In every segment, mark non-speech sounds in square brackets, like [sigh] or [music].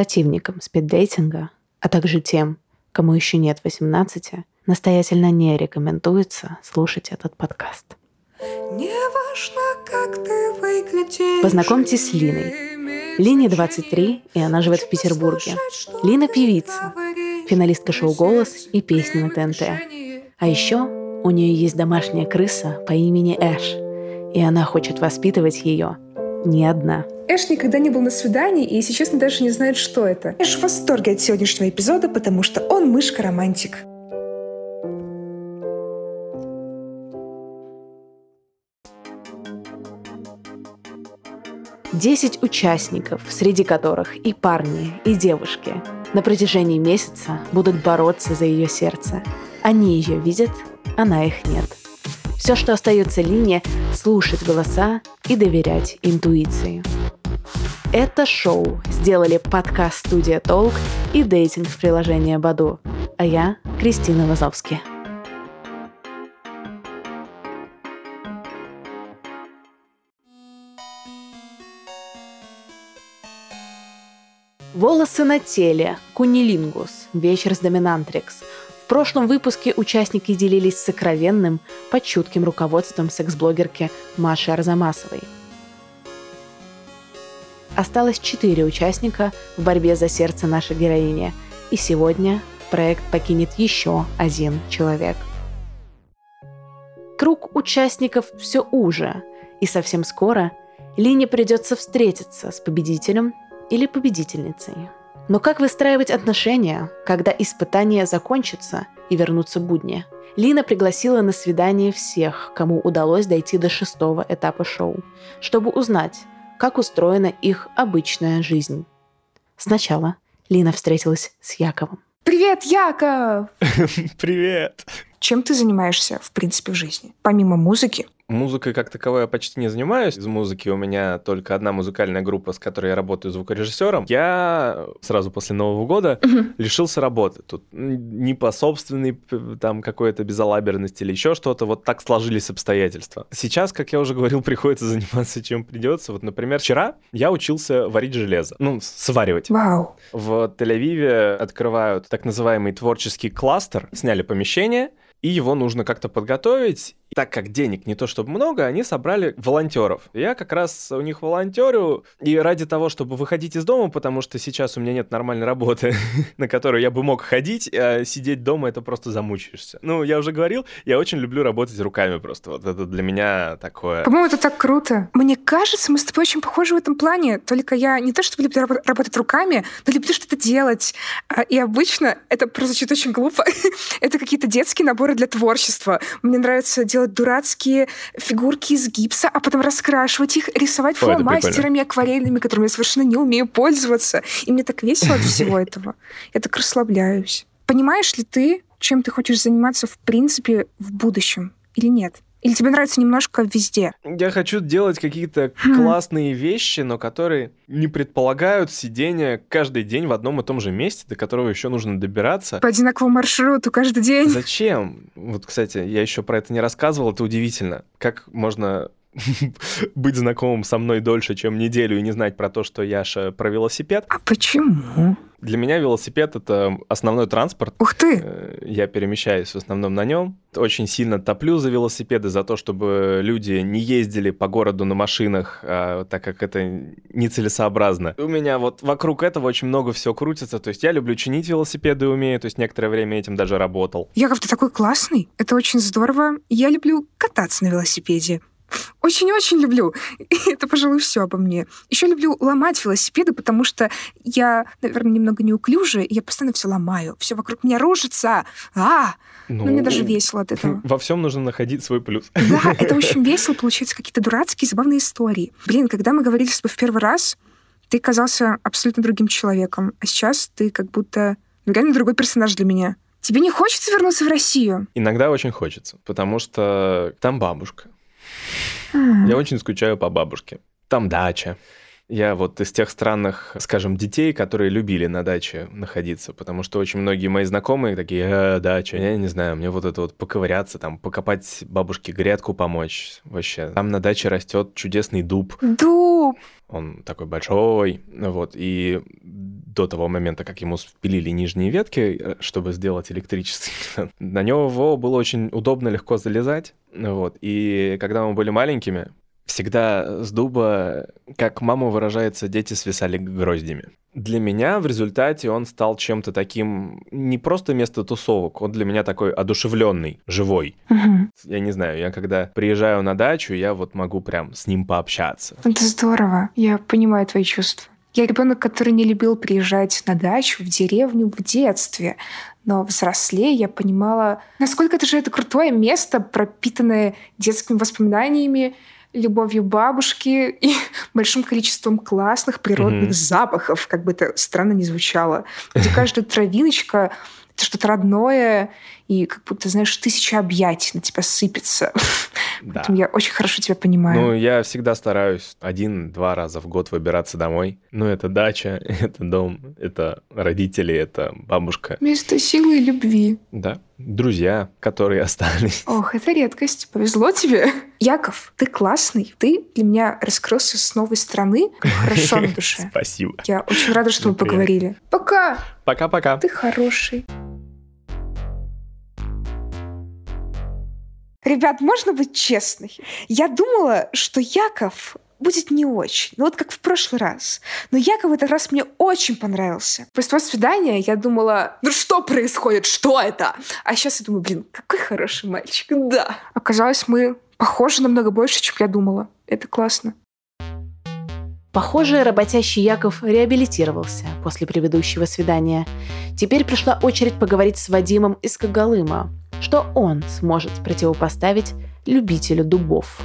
противникам спиддейтинга, а также тем, кому еще нет 18, настоятельно не рекомендуется слушать этот подкаст. Не важно, как ты выглядишь. Познакомьтесь с Линой. Лине 23, и она живет в Петербурге. Лина – певица, финалистка шоу «Голос» и песни на ТНТ. А еще у нее есть домашняя крыса по имени Эш, и она хочет воспитывать ее не одна. Эш никогда не был на свидании и, если честно, даже не знает, что это. Эш в восторге от сегодняшнего эпизода, потому что он мышка-романтик. Десять участников, среди которых и парни, и девушки, на протяжении месяца будут бороться за ее сердце. Они ее видят, она их нет. Все, что остается Лине, слушать голоса и доверять интуиции. Это шоу сделали подкаст-студия «Толк» и дейтинг-приложение «Баду». А я Кристина Вазовски. Волосы на теле. Кунилингус. Вечер с доминантрикс. Прошлом выпуске участники делились сокровенным под чутким руководством секс-блогерки Маши Арзамасовой – Осталось четыре участника в борьбе за сердце нашей героини. И сегодня проект покинет еще один человек. Круг участников все уже, и совсем скоро Лине придется встретиться с победителем или победительницей. Но как выстраивать отношения, когда испытания закончатся и вернутся будни? Лина пригласила на свидание всех, кому удалось дойти до шестого этапа шоу, чтобы узнать, как устроена их обычная жизнь. Сначала Лина встретилась с Яковом. Привет, Яков! [laughs] Привет! Чем ты занимаешься, в принципе, в жизни? Помимо музыки? Музыкой как таковой я почти не занимаюсь. Из музыки у меня только одна музыкальная группа, с которой я работаю звукорежиссером. Я сразу после Нового года uh-huh. лишился работы. Тут не по собственной там какой-то безалаберности или еще что-то. Вот так сложились обстоятельства. Сейчас, как я уже говорил, [laughs] приходится заниматься чем придется. Вот, например, вчера я учился варить железо. Ну, сваривать. Вау. В Тель-Авиве открывают так называемый творческий кластер. Сняли помещение, и его нужно как-то подготовить так как денег не то чтобы много, они собрали волонтеров. Я как раз у них волонтерю, и ради того, чтобы выходить из дома, потому что сейчас у меня нет нормальной работы, [laughs] на которую я бы мог ходить, а сидеть дома это просто замучаешься. Ну, я уже говорил, я очень люблю работать руками просто. Вот это для меня такое... По-моему, это так круто. Мне кажется, мы с тобой очень похожи в этом плане. Только я не то чтобы люблю работать руками, но люблю что-то делать. А, и обычно это прозвучит очень глупо. [laughs] это какие-то детские наборы для творчества. Мне нравится делать делать дурацкие фигурки из гипса, а потом раскрашивать их, рисовать Ой, фломастерами акварельными, которыми я совершенно не умею пользоваться. И мне так весело от всего этого. Я так расслабляюсь. Понимаешь ли ты, чем ты хочешь заниматься в принципе в будущем или нет? Или тебе нравится немножко везде? Я хочу делать какие-то хм. классные вещи, но которые не предполагают сидение каждый день в одном и том же месте, до которого еще нужно добираться. По одинаковому маршруту каждый день. Зачем? Вот, кстати, я еще про это не рассказывал, это удивительно. Как можно [laughs] быть знакомым со мной дольше, чем неделю, и не знать про то, что Яша про велосипед. А почему? Для меня велосипед — это основной транспорт. Ух ты! Э, я перемещаюсь в основном на нем. Очень сильно топлю за велосипеды, за то, чтобы люди не ездили по городу на машинах, а, так как это нецелесообразно. У меня вот вокруг этого очень много всего крутится. То есть я люблю чинить велосипеды, умею, то есть некоторое время этим даже работал. Яков, ты такой классный. Это очень здорово. Я люблю кататься на велосипеде. Очень-очень люблю. И это, пожалуй, все обо мне. Еще люблю ломать велосипеды, потому что я, наверное, немного неуклюжая, и я постоянно все ломаю. Все вокруг меня рушится. А! Ну, Но мне даже весело от этого. Во всем нужно находить свой плюс. Да, [laughs] это очень весело, получается, какие-то дурацкие, забавные истории. Блин, когда мы говорили с тобой в первый раз, ты казался абсолютно другим человеком, а сейчас ты как будто ну, реально другой персонаж для меня. Тебе не хочется вернуться в Россию? Иногда очень хочется, потому что там бабушка. Я очень скучаю по бабушке. Там дача. Я вот из тех странных, скажем, детей, которые любили на даче находиться, потому что очень многие мои знакомые такие, э, дача, я не знаю, мне вот это вот поковыряться, там, покопать бабушке грядку помочь вообще. Там на даче растет чудесный дуб. Дуб! Он такой большой, вот, и до того момента, как ему спилили нижние ветки, э, чтобы сделать электричество, [laughs] на него было очень удобно, легко залезать, вот, и когда мы были маленькими, всегда с дуба, как мама выражается, дети свисали гроздями. Для меня в результате он стал чем-то таким не просто место тусовок, он для меня такой одушевленный, живой. Угу. Я не знаю, я когда приезжаю на дачу, я вот могу прям с ним пообщаться. Это здорово. Я понимаю твои чувства. Я ребенок, который не любил приезжать на дачу, в деревню в детстве. Но взрослее я понимала, насколько это же это крутое место, пропитанное детскими воспоминаниями, любовью бабушки и [laughs] большим количеством классных природных mm-hmm. запахов, как бы это странно не звучало. Где каждая травиночка — это что-то родное, и как будто, знаешь, тысяча объятий на тебя сыпется. [laughs] Да. Поэтому я очень хорошо тебя понимаю. Ну, я всегда стараюсь один-два раза в год выбираться домой. Ну, это дача, [laughs] это дом, это родители, это бабушка. Место силы и любви. Да. Друзья, которые [laughs] остались. Ох, это редкость. Повезло тебе. Яков, ты классный. Ты для меня раскрылся с новой стороны. Хорошо на душе. Спасибо. Я очень рада, что мы поговорили. Пока. Пока-пока. Ты хороший. Ребят, можно быть честной? Я думала, что Яков будет не очень. Ну вот как в прошлый раз. Но Яков этот раз мне очень понравился. После того свидания я думала, ну что происходит, что это? А сейчас я думаю, блин, какой хороший мальчик, да. Оказалось, мы похожи намного больше, чем я думала. Это классно. Похоже, работящий Яков реабилитировался после предыдущего свидания. Теперь пришла очередь поговорить с Вадимом из Когалыма, что он сможет противопоставить любителю дубов.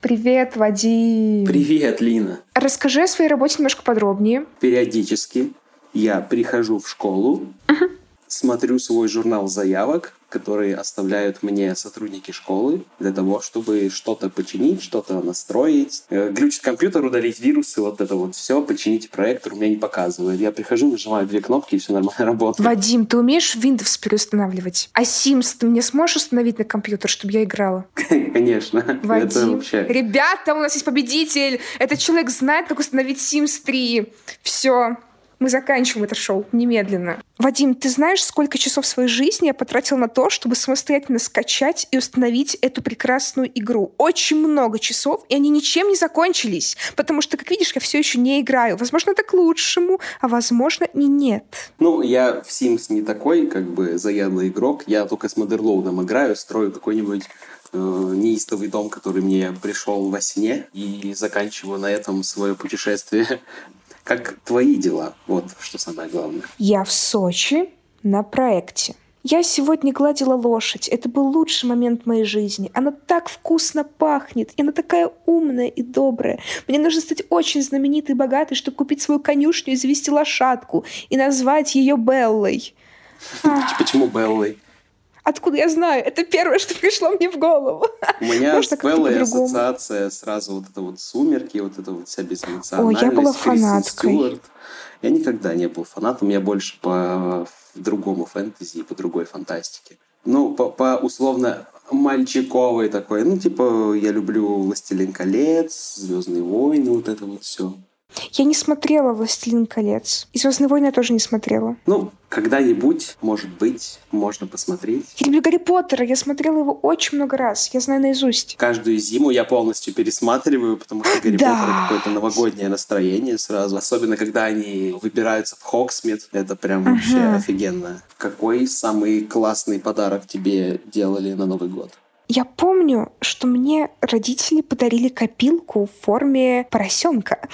Привет, Вадим. Привет, Лина. Расскажи о своей работе немножко подробнее. Периодически я прихожу в школу, uh-huh. смотрю свой журнал заявок, которые оставляют мне сотрудники школы для того, чтобы что-то починить, что-то настроить. Э, глючит компьютер, удалить вирусы, вот это вот все, починить проектор у меня не показывает. Я прихожу, нажимаю две кнопки, и все нормально [laughs] работает. Вадим, ты умеешь Windows переустанавливать? А Sims ты мне сможешь установить на компьютер, чтобы я играла? [laughs] Конечно. Вадим. Это вообще... Ребята, у нас есть победитель! Этот человек знает, как установить Sims 3. Все. Мы заканчиваем это шоу немедленно. Вадим, ты знаешь, сколько часов своей жизни я потратил на то, чтобы самостоятельно скачать и установить эту прекрасную игру? Очень много часов, и они ничем не закончились, потому что, как видишь, я все еще не играю. Возможно, это к лучшему, а возможно и нет. Ну, я в Sims не такой, как бы, заядлый игрок. Я только с Модерлоудом играю, строю какой-нибудь э, неистовый дом, который мне пришел во сне, и заканчиваю на этом свое путешествие [laughs] как твои дела? Вот что самое главное. Я в Сочи на проекте. Я сегодня гладила лошадь. Это был лучший момент моей жизни. Она так вкусно пахнет. И она такая умная и добрая. Мне нужно стать очень знаменитой и богатой, чтобы купить свою конюшню и завести лошадку. И назвать ее Беллой. [laughs] Почему Беллой? Откуда я знаю? Это первое, что пришло мне в голову. У меня с Беллой ассоциация сразу вот это вот «Сумерки», вот это вот вся безэмоциональность. Ой, я была фанаткой. Стюарт. Я никогда не был фанатом, я больше по другому фэнтези и по другой фантастике. Ну, по, по условно мальчиковой такой. Ну, типа, я люблю «Властелин колец», «Звездные войны», вот это вот все. Я не смотрела «Властелин колец». И «Звездные войны» я тоже не смотрела. Ну, когда-нибудь, может быть, можно посмотреть. Я люблю Гарри Поттера. Я смотрела его очень много раз. Я знаю наизусть. Каждую зиму я полностью пересматриваю, потому что Гарри да. Поттер какое-то новогоднее настроение сразу. Особенно, когда они выбираются в Хоксмит. Это прям uh-huh. вообще офигенно. Какой самый классный подарок тебе делали на Новый год? Я помню, что мне родители подарили копилку в форме поросенка.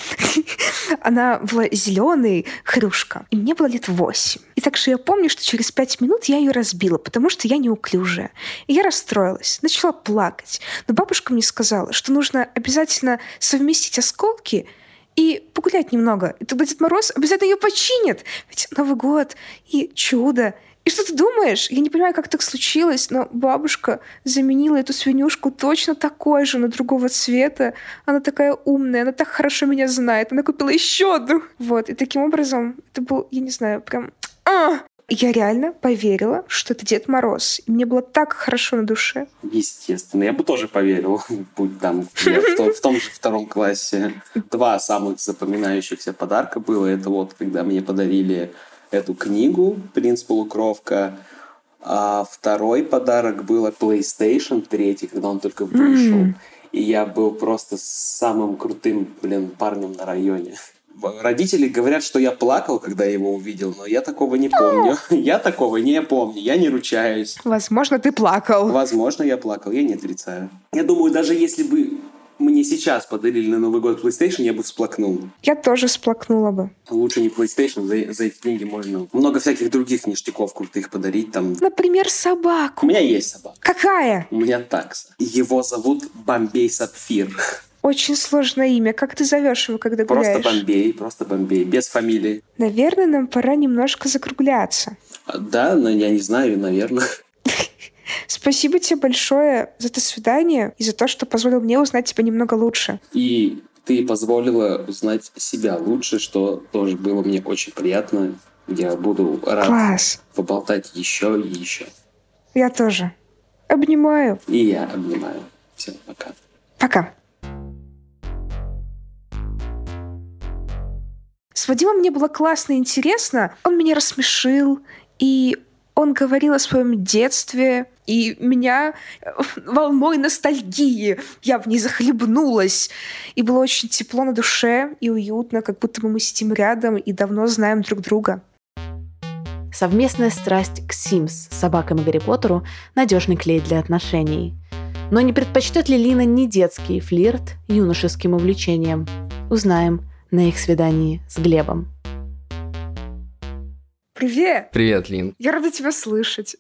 [laughs] Она была зеленой, хрюшка. И мне было лет восемь. И так что я помню, что через пять минут я ее разбила, потому что я неуклюжая. И я расстроилась, начала плакать. Но бабушка мне сказала, что нужно обязательно совместить осколки и погулять немного. И тогда Дед Мороз обязательно ее починит. Ведь Новый год и чудо, что ты думаешь? Я не понимаю, как так случилось, но бабушка заменила эту свинюшку точно такой же, но другого цвета. Она такая умная, она так хорошо меня знает. Она купила еще одну. Вот, и таким образом это был, я не знаю, прям... А! Я реально поверила, что это Дед Мороз. И мне было так хорошо на душе. Естественно, я бы тоже поверил, [laughs] будь там я в том же втором классе. Два самых запоминающихся подарка было. Это вот, когда мне подарили эту книгу «Принц Полукровка», а второй подарок был PlayStation 3, когда он только вышел. Mm. И я был просто самым крутым, блин, парнем на районе. Родители говорят, что я плакал, когда его увидел, но я такого не помню. [laughs] Я такого не помню, я не ручаюсь. Возможно, ты плакал. Возможно, я плакал, я не отрицаю. Я думаю, даже если бы мне сейчас подарили на Новый год PlayStation, я бы всплакнул. Я тоже всплакнула бы. Лучше не PlayStation, за, за эти деньги можно много всяких других ништяков крутых подарить. Там... Например, собаку. У меня есть собака. Какая? У меня такса. Его зовут Бомбей Сапфир. Очень сложное имя. Как ты зовешь его, когда просто гуляешь? Просто Бомбей, просто Бомбей, без фамилии. Наверное, нам пора немножко закругляться. А, да, но я не знаю, наверное. Спасибо тебе большое за это свидание и за то, что позволил мне узнать тебя немного лучше. И ты позволила узнать себя лучше, что тоже было мне очень приятно. Я буду рад Класс. поболтать еще и еще. Я тоже. Обнимаю. И я обнимаю. Всем пока. Пока. С Вадимом мне было классно и интересно. Он меня рассмешил, и он говорил о своем детстве, и меня волной ностальгии я в ней захлебнулась. И было очень тепло на душе и уютно, как будто мы сидим рядом и давно знаем друг друга. Совместная страсть к Симс, собакам и Гарри Поттеру – надежный клей для отношений. Но не предпочтет ли Лина не детский флирт юношеским увлечением? Узнаем на их свидании с Глебом. Привет! Привет, Лин. Я рада тебя слышать.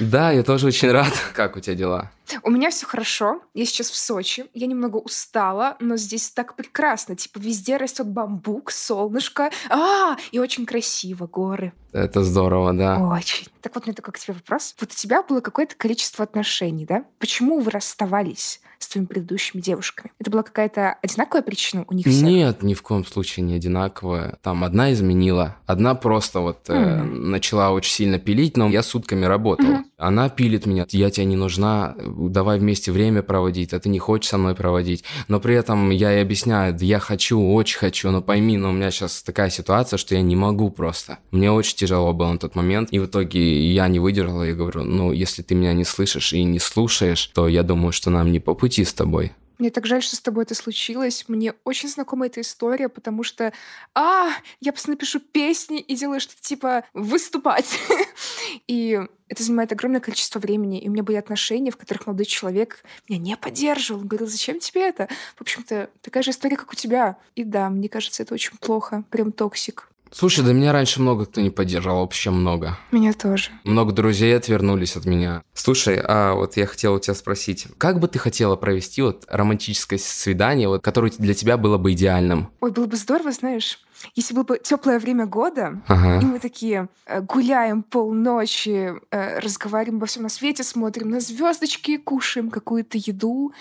Да, я тоже очень рад. Как у тебя дела? У меня все хорошо. Я сейчас в Сочи. Я немного устала, но здесь так прекрасно. Типа везде растет бамбук, солнышко. А, и очень красиво, горы. Это здорово, да. Очень. Так вот, у меня такой к тебе вопрос. Вот у тебя было какое-то количество отношений, да? Почему вы расставались? с твоими предыдущими девушками? Это была какая-то одинаковая причина у них всех? Нет, ни в коем случае не одинаковая. Там одна изменила, одна просто вот mm. э, начала очень сильно пилить, но я сутками работал. Mm-hmm. Она пилит меня, я тебе не нужна, давай вместе время проводить, а ты не хочешь со мной проводить. Но при этом я ей объясняю, я хочу, очень хочу, но пойми, но у меня сейчас такая ситуация, что я не могу просто. Мне очень тяжело было на тот момент, и в итоге я не выдержала и говорю, ну, если ты меня не слышишь и не слушаешь, то я думаю, что нам не по пути с тобой. Мне так жаль, что с тобой это случилось. Мне очень знакома эта история, потому что, а, я постоянно пишу песни и делаю что-то типа выступать. [laughs] и это занимает огромное количество времени. И у меня были отношения, в которых молодой человек меня не поддерживал. Он говорил, зачем тебе это? В общем-то, такая же история, как у тебя. И да, мне кажется, это очень плохо. Прям toxic. Слушай, да меня раньше много кто не поддержал, вообще много. Меня тоже. Много друзей отвернулись от меня. Слушай, а вот я хотел у тебя спросить, как бы ты хотела провести вот романтическое свидание, вот, которое для тебя было бы идеальным? Ой, было бы здорово, знаешь, если было бы теплое время года, ага. и мы такие э, гуляем полночи, э, разговариваем обо всем на свете, смотрим на звездочки, кушаем какую-то еду,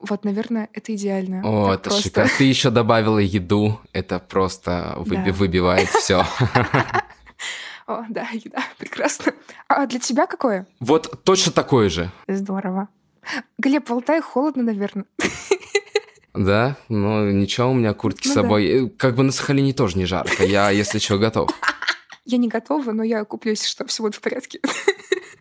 вот, наверное, это идеально. О, это просто... шикарно. Ты еще добавила еду. Это просто выби- да. выбивает все. [laughs] О, да, еда, прекрасно. А для тебя какое? Вот точно такое же. Здорово. Глеб, в Алтае холодно, наверное. [laughs] Да, ну ничего, у меня куртки ну, с собой. Да. Как бы на Сахалине тоже не жарко. Я, если что, готов. [laughs] Я не готова, но я куплюсь, что все будет в порядке.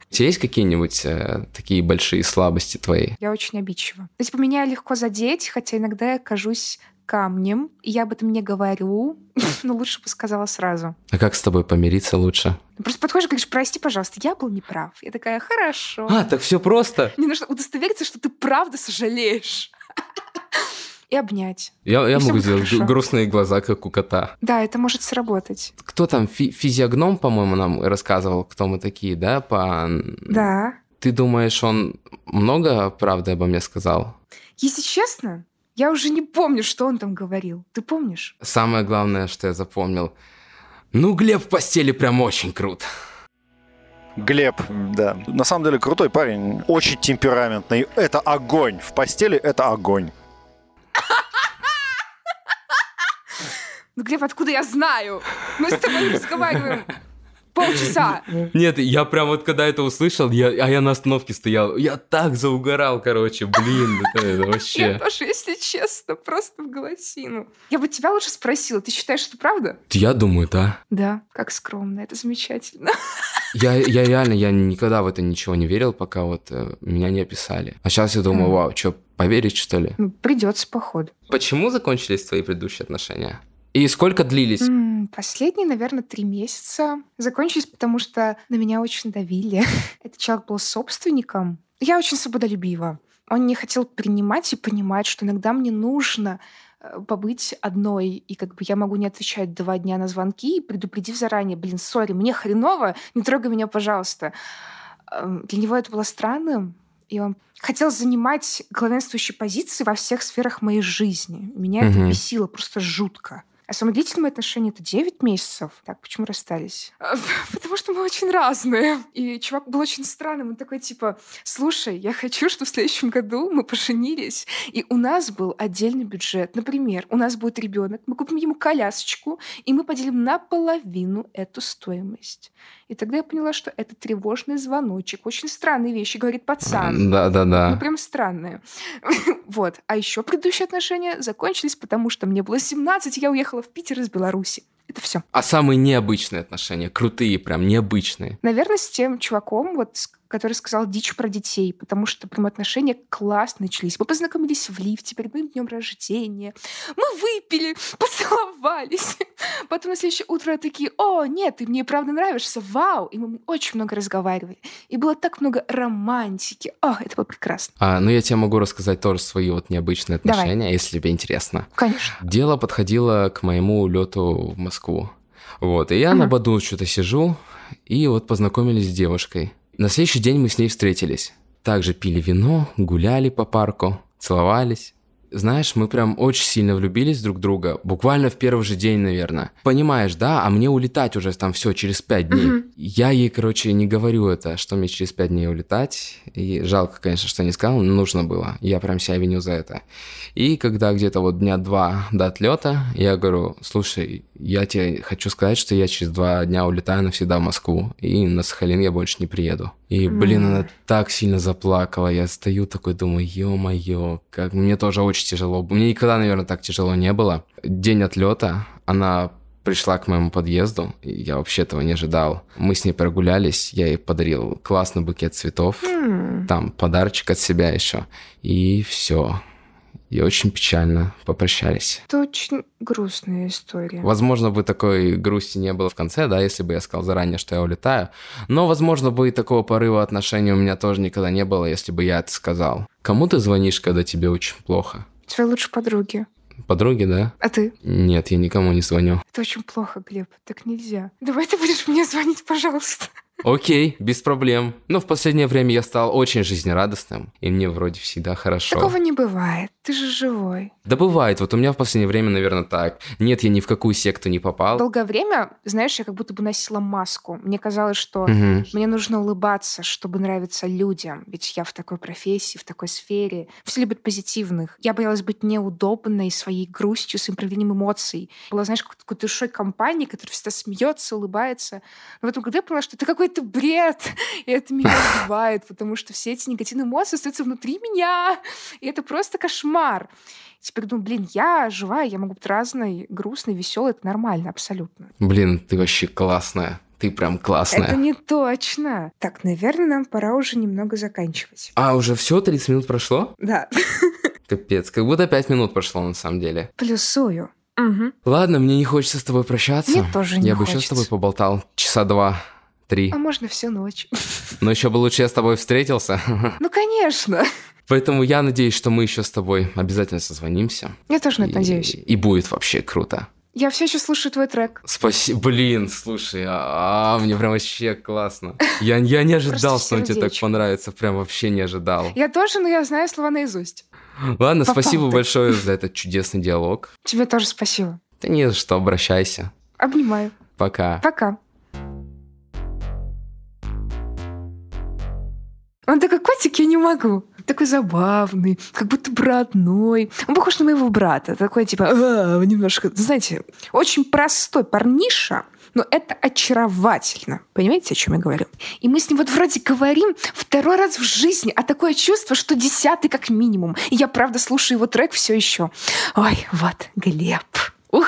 У тебя есть какие-нибудь э, такие большие слабости твои? Я очень обидчива. То есть меня легко задеть, хотя иногда я кажусь камнем, и я об этом не говорю, [laughs] но лучше бы сказала сразу. А как с тобой помириться лучше? Просто подходишь и говоришь, прости, пожалуйста, я был неправ. Я такая, хорошо. А, так все просто. Мне нужно удостовериться, что ты правда сожалеешь [laughs] и обнять. Я, я могу сделать хорошо. грустные глаза, как у кота. Да, это может сработать. Кто там, фи- физиогном, по-моему, нам рассказывал, кто мы такие, да? По... Да. Ты думаешь, он много правды обо мне сказал? Если честно, я уже не помню, что он там говорил. Ты помнишь? Самое главное, что я запомнил. Ну, Глеб в постели прям очень крут. Глеб, да. На самом деле крутой парень, очень темпераментный. Это огонь. В постели это огонь. Ну, Глеб, откуда я знаю? Мы с тобой разговариваем полчаса. Нет, я прям вот когда это услышал, я, а я на остановке стоял, я так заугорал, короче, блин, это, [laughs] это Я вообще... тоже, если честно, просто в голосину. Я бы тебя лучше спросила, ты считаешь, что правда? Я думаю, да. Да, как скромно, это замечательно. [laughs] Я, я реально, я никогда в это ничего не верил, пока вот э, меня не описали. А сейчас я думаю, вау, что, поверить что ли? Ну, придется, походу. Почему закончились твои предыдущие отношения? И сколько длились? Последние, наверное, три месяца закончились, потому что на меня очень давили. [laughs] Этот человек был собственником. Я очень свободолюбива. Он не хотел принимать и понимать, что иногда мне нужно э, побыть одной, и как бы я могу не отвечать два дня на звонки, предупредив заранее, блин, сори, мне хреново, не трогай меня, пожалуйста. Эм, Для него это было странным, и он хотел занимать главенствующие позиции во всех сферах моей жизни. Меня это Мгм. бесило просто жутко. А самые длительные отношения — это 9 месяцев. Так, почему расстались? А, [laughs] Потому что мы очень разные. И чувак был очень странным. Он такой, типа, слушай, я хочу, чтобы в следующем году мы поженились, и у нас был отдельный бюджет. Например, у нас будет ребенок, мы купим ему колясочку, и мы поделим наполовину эту стоимость. И тогда я поняла, что это тревожный звоночек. Очень странные вещи, говорит пацан. Да, да, Ну, прям странные. [laughs] вот. А еще предыдущие отношения закончились, потому что мне было 17, и я уехала в Питер из Беларуси. Это все. А самые необычные отношения, крутые прям, необычные. Наверное, с тем чуваком, вот, с- который сказал дичь про детей, потому что прям отношения классно начались. Мы познакомились в лифте перед моим днем рождения. Мы выпили, [laughs] поцеловались. Потом на следующее утро такие, о, нет, ты мне правда нравишься, вау. И мы очень много разговаривали. И было так много романтики. О, это было прекрасно. А, ну, я тебе могу рассказать тоже свои вот необычные Давай. отношения, если тебе интересно. Конечно. Дело подходило к моему улету в Москву. Вот, и я на Мгм. Баду что-то сижу, и вот познакомились с девушкой. На следующий день мы с ней встретились. Также пили вино, гуляли по парку, целовались. Знаешь, мы прям очень сильно влюбились друг в друга, буквально в первый же день, наверное. Понимаешь, да? А мне улетать уже там все через пять дней. Мгм. Я ей, короче, не говорю это, что мне через пять дней улетать. И жалко, конечно, что не сказал, но нужно было. Я прям себя виню за это. И когда где-то вот дня два до отлета, я говорю, слушай, я тебе хочу сказать, что я через два дня улетаю навсегда в Москву, и на Сахалин я больше не приеду. И, блин, М. она так сильно заплакала. Я стою такой, думаю, ё-моё, как мне тоже очень тяжело. Мне никогда, наверное, так тяжело не было. День отлета, она пришла к моему подъезду, и я вообще этого не ожидал. Мы с ней прогулялись, я ей подарил классный букет цветов, М. там подарочек от себя еще. И все. И очень печально попрощались. Это очень грустная история. Возможно, бы такой грусти не было в конце, да, если бы я сказал заранее, что я улетаю. Но, возможно, бы и такого порыва отношений у меня тоже никогда не было, если бы я это сказал. Кому ты звонишь, когда тебе очень плохо? Твоей лучшей подруги. Подруге, да? А ты? Нет, я никому не звоню. Это очень плохо, Глеб. Так нельзя. Давай ты будешь мне звонить, пожалуйста. Окей, без проблем. Но в последнее время я стал очень жизнерадостным, и мне вроде всегда хорошо. Такого не бывает. Ты же живой. Да бывает, вот у меня в последнее время, наверное, так. Нет, я ни в какую секту не попал. Долгое время, знаешь, я как будто бы носила маску. Мне казалось, что Мгм. мне нужно улыбаться, чтобы нравиться людям. Ведь я в такой профессии, в такой сфере. Все любят позитивных. Я боялась быть неудобной своей грустью, своим проявлением эмоций. Была, знаешь, как такой душой компании, которая всегда смеется, улыбается. Но в этом году я поняла, что это какой-то бред. [laughs] И это меня [laughs] убивает, потому что все эти негативные эмоции остаются внутри меня. И это просто кошмар. Теперь думаю, блин, я живая, я могу быть разной, грустной, веселой, это нормально, абсолютно. Блин, ты вообще классная. Ты прям классная. Это не точно. Так, наверное, нам пора уже немного заканчивать. А, уже все, 30 минут прошло? Да. [laughs] Капец, как будто 5 минут прошло на самом деле. Плюсую. Мгм. Ладно, мне не хочется с тобой прощаться. Мне тоже не Я бы еще с хочется. тобой поболтал часа два, три. А можно всю ночь. [laughs] Но еще бы лучше я с тобой встретился. [laughs] Ну, конечно. Поэтому я надеюсь, что мы еще с тобой обязательно созвонимся. Я тоже на это И- надеюсь. И будет вообще круто. Я все еще слушаю твой трек. Спасибо, блин, слушай, а, а, мне прям вообще классно. Я, я не ожидал, что он тебе так понравится, прям вообще не ожидал. Я тоже, но я знаю слова наизусть. Ладно, Попал спасибо ты. большое [laughs] за этот чудесный диалог. Тебе тоже спасибо. Да не за что, обращайся. Обнимаю. Пока. Пока. Он такой котик, я не могу. Такой забавный, как будто бы родной. Он похож на моего брата. Такой типа, а, немножко, знаете, очень простой парниша, но это очаровательно. Понимаете, о чем я говорю? И мы с ним вот вроде говорим второй раз в жизни, а такое чувство, что десятый как минимум. И я правда слушаю его трек все еще. Ой, вот, Глеб. Ух,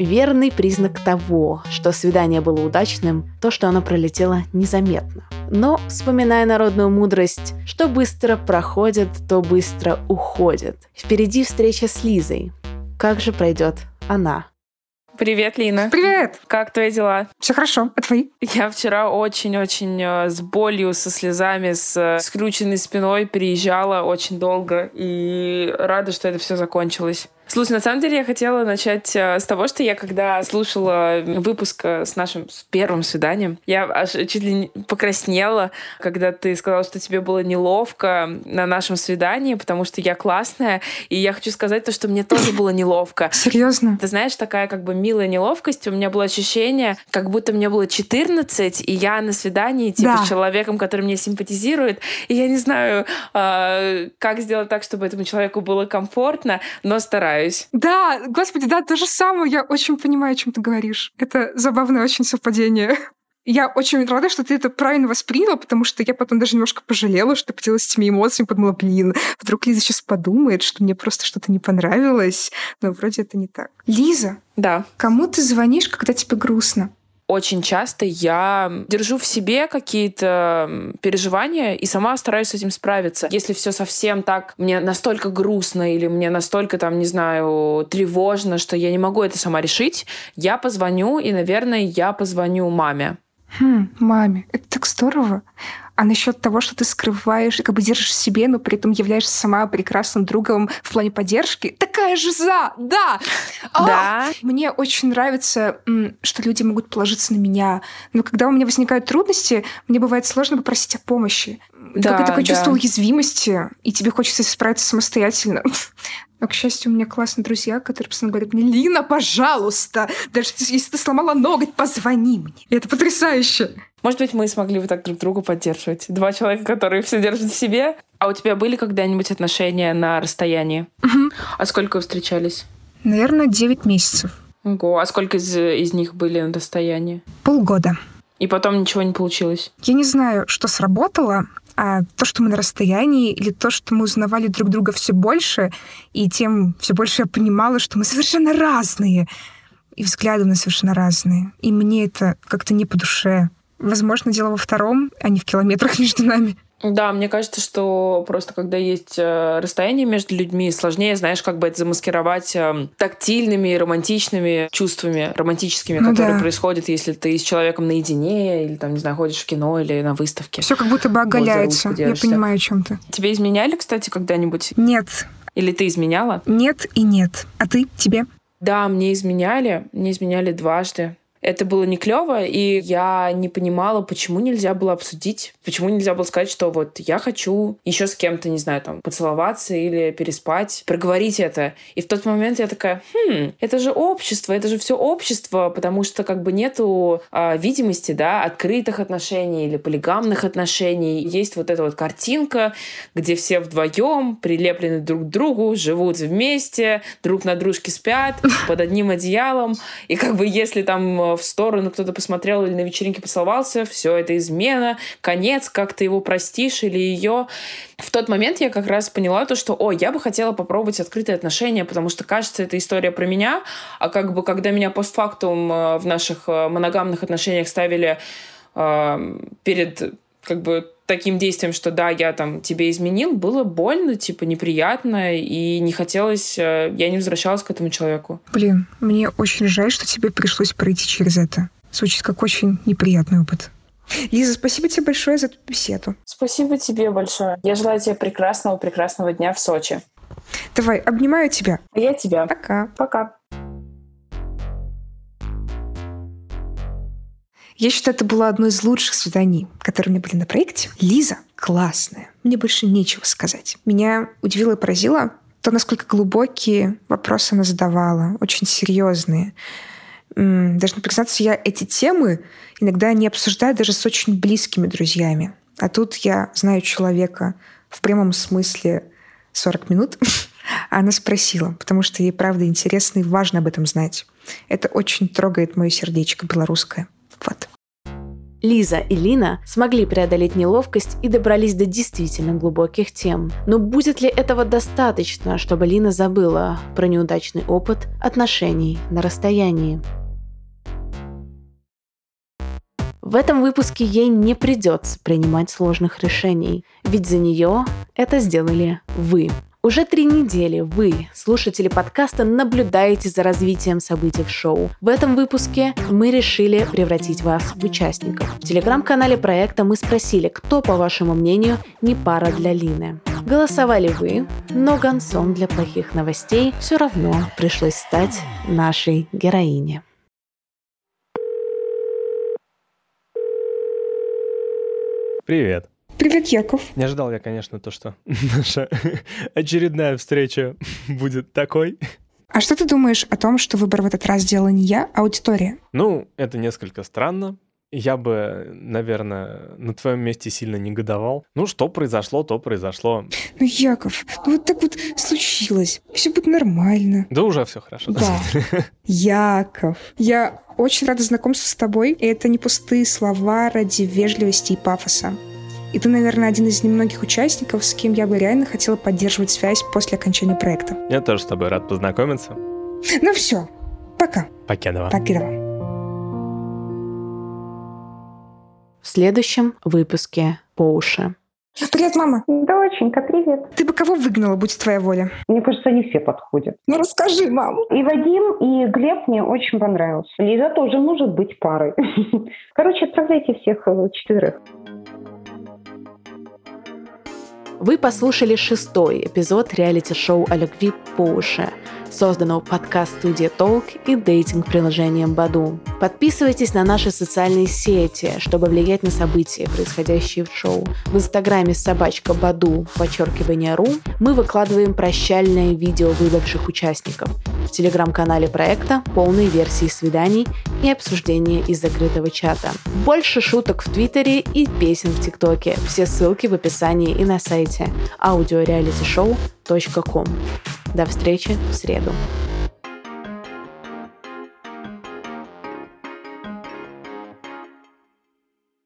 Верный признак того, что свидание было удачным, то, что оно пролетело незаметно. Но, вспоминая народную мудрость, что быстро проходит, то быстро уходит. Впереди встреча с Лизой. Как же пройдет она? Привет, Лина. Привет! Как твои дела? Все хорошо, а твои? Я вчера очень-очень э, с болью, со слезами, с э, скрученной спиной переезжала очень долго и рада, что это все закончилось. Слушай, на самом деле я хотела начать э, с того, что я когда слушала выпуск э, с нашим первым свиданием, я аж чуть ли не покраснела, когда ты сказала, что тебе было неловко на нашем свидании, потому что я классная, и я хочу сказать то, что мне тоже было неловко. [laughs] Серьезно? Ты знаешь, такая как бы милая неловкость, у меня было ощущение, как будто мне было 14, и я на свидании типа Да. с человеком, который мне симпатизирует, и я не знаю, э, как сделать так, чтобы этому человеку было комфортно, но стараюсь. Да, господи, да, то же самое. Я очень понимаю, о чем ты говоришь. Это забавное очень совпадение. Я очень рада, что ты это правильно восприняла, потому что я потом даже немножко пожалела, что поделилась этими эмоциями, подумала, блин, вдруг Лиза сейчас подумает, что мне просто что-то не понравилось, но вроде это не так. Лиза, Да. кому ты звонишь, когда тебе грустно? Очень часто я держу в себе какие-то переживания и сама стараюсь с этим справиться. Если все совсем так, мне настолько грустно или мне настолько, там, не знаю, тревожно, что я не могу это сама решить, я позвоню, и, наверное, я позвоню маме. Хм, маме, это так здорово. А насчет того, что ты скрываешь и как бы держишь в себе, но при этом являешься сама прекрасным другом в плане поддержки, такая же за, да! А! Да. Мне очень нравится, что люди могут положиться на меня. Но когда у меня возникают трудности, мне бывает сложно попросить о помощи. Да, Какое такое да. чувство уязвимости, и тебе хочется справиться самостоятельно. Но, к счастью, у меня классные друзья, которые постоянно говорят мне, Лина, пожалуйста, даже если ты сломала ноготь, позвони мне. И это потрясающе. Может быть, мы смогли бы так друг друга поддерживать. Два человека, которые все держат в себе. А у тебя были когда-нибудь отношения на расстоянии? А сколько вы встречались? Наверное, 9 месяцев. Ого. А сколько из, из них были на расстоянии? Полгода. И потом ничего не получилось? Я не знаю, что сработало, а то, что мы на расстоянии, или то, что мы узнавали друг друга все больше, и тем все больше я понимала, что мы совершенно разные. И взгляды у нас совершенно разные. И мне это как-то не по душе. Возможно, дело во втором, а не в километрах между нами. Да, мне кажется, что просто когда есть э, расстояние между людьми, сложнее, знаешь, как бы это замаскировать э, тактильными, романтичными чувствами, романтическими, Ну которые да. происходят, если ты с человеком наедине, или там, не знаю, ходишь в кино или на выставке. Все как будто бы оголяется. Я понимаю, о чем ты. Тебе изменяли, кстати, когда-нибудь? Нет, Или ты изменяла? нет и нет. А ты? Тебе? Да, мне изменяли. Мне изменяли дважды. Это было не клево, и я не понимала, почему нельзя было обсудить, почему нельзя было сказать, что вот я хочу еще с кем-то, не знаю, там, поцеловаться или переспать, проговорить это. И в тот момент я такая, хм, это же общество, это же все общество, потому что как бы нету а, видимости, да, открытых отношений или полигамных отношений. Есть вот эта вот картинка, где все вдвоем прилеплены друг к другу, живут вместе, друг на дружке спят под одним одеялом. И как бы если там э, в сторону кто-то посмотрел или на вечеринке поцеловался, все это измена, конец, как ты его простишь или ее. В тот момент я как раз поняла то, что, о, я бы хотела попробовать открытые отношения, потому что, кажется, это история про меня, а как бы когда меня постфактум э, в наших э, моногамных отношениях ставили э, перед как бы таким действием, что да, я там тебе изменил, было больно, типа неприятно, и не хотелось, э, я не возвращалась к этому человеку. Блин, мне очень жаль, что тебе пришлось пройти через это. Звучит как очень неприятный опыт. Лиза, спасибо тебе большое за эту беседу. Спасибо тебе большое. Я желаю тебе прекрасного, прекрасного дня в Сочи. Давай, обнимаю тебя. А я тебя. Пока. Пока. Я считаю, это было одно из лучших свиданий, которые у меня были на проекте. Лиза классная. Мне больше нечего сказать. Меня удивило и поразило то, насколько глубокие вопросы она задавала, очень серьезные. Должна признаться, я эти темы иногда не обсуждаю даже с очень близкими друзьями. А тут я знаю человека в прямом смысле 40 минут, а [laughs] она спросила, потому что ей правда интересно и важно об этом знать. Это очень трогает мое сердечко белорусское. Вот. Лиза и Лина смогли преодолеть неловкость и добрались до действительно глубоких тем. Но будет ли этого достаточно, чтобы Лина забыла про неудачный опыт отношений на расстоянии? В этом выпуске ей не придется принимать сложных решений, ведь за нее это сделали вы. Уже три недели вы, слушатели подкаста, наблюдаете за развитием событий в шоу. В этом выпуске мы решили превратить вас в участников. В телеграм-канале проекта мы спросили, кто, по вашему мнению, не пара для Лины. Голосовали вы, но гонцом для плохих новостей все равно пришлось стать нашей героине. Привет. Привет, Яков. Не ожидал я, конечно, то, что [laughs] наша очередная встреча будет такой. А что ты думаешь о том, что выбор в этот раз сделала не я, а аудитория? Ну, это несколько странно. Я бы, наверное, на твоем месте сильно негодовал. Ну, что произошло, то произошло. Ну, Яков, ну вот так вот случилось. Все будет нормально. Да уже все хорошо. Да. Яков, я очень рада знакомству с тобой. И это не пустые слова ради вежливости и пафоса. И ты, наверное, один из немногих участников, с кем я бы реально хотела поддерживать связь после окончания проекта. Я тоже с тобой рад познакомиться. Ну все, пока. Покедова. Покедова. В следующем выпуске по уши. Привет, мама. Доченька, привет. Ты бы кого выгнала, будь твоя воля? Мне кажется, они все подходят. Ну расскажи, мам. И Вадим, и Глеб мне очень понравился. Лиза тоже может быть парой. [laughs] Короче, отправляйте всех э, четверых. Вы послушали шестой эпизод реалити-шоу о любви по уши, созданного подкаст-студией Толк и дейтинг-приложением Баду. Подписывайтесь на наши социальные сети, чтобы влиять на события, происходящие в шоу. В инстаграме собачка Баду, подчеркивание ру, мы выкладываем прощальное видео выбывших участников. В телеграм-канале проекта полные версии свиданий и обсуждения из закрытого чата. Больше шуток в Твиттере и песен в ТикТоке. Все ссылки в описании и на сайте До встречи в среду.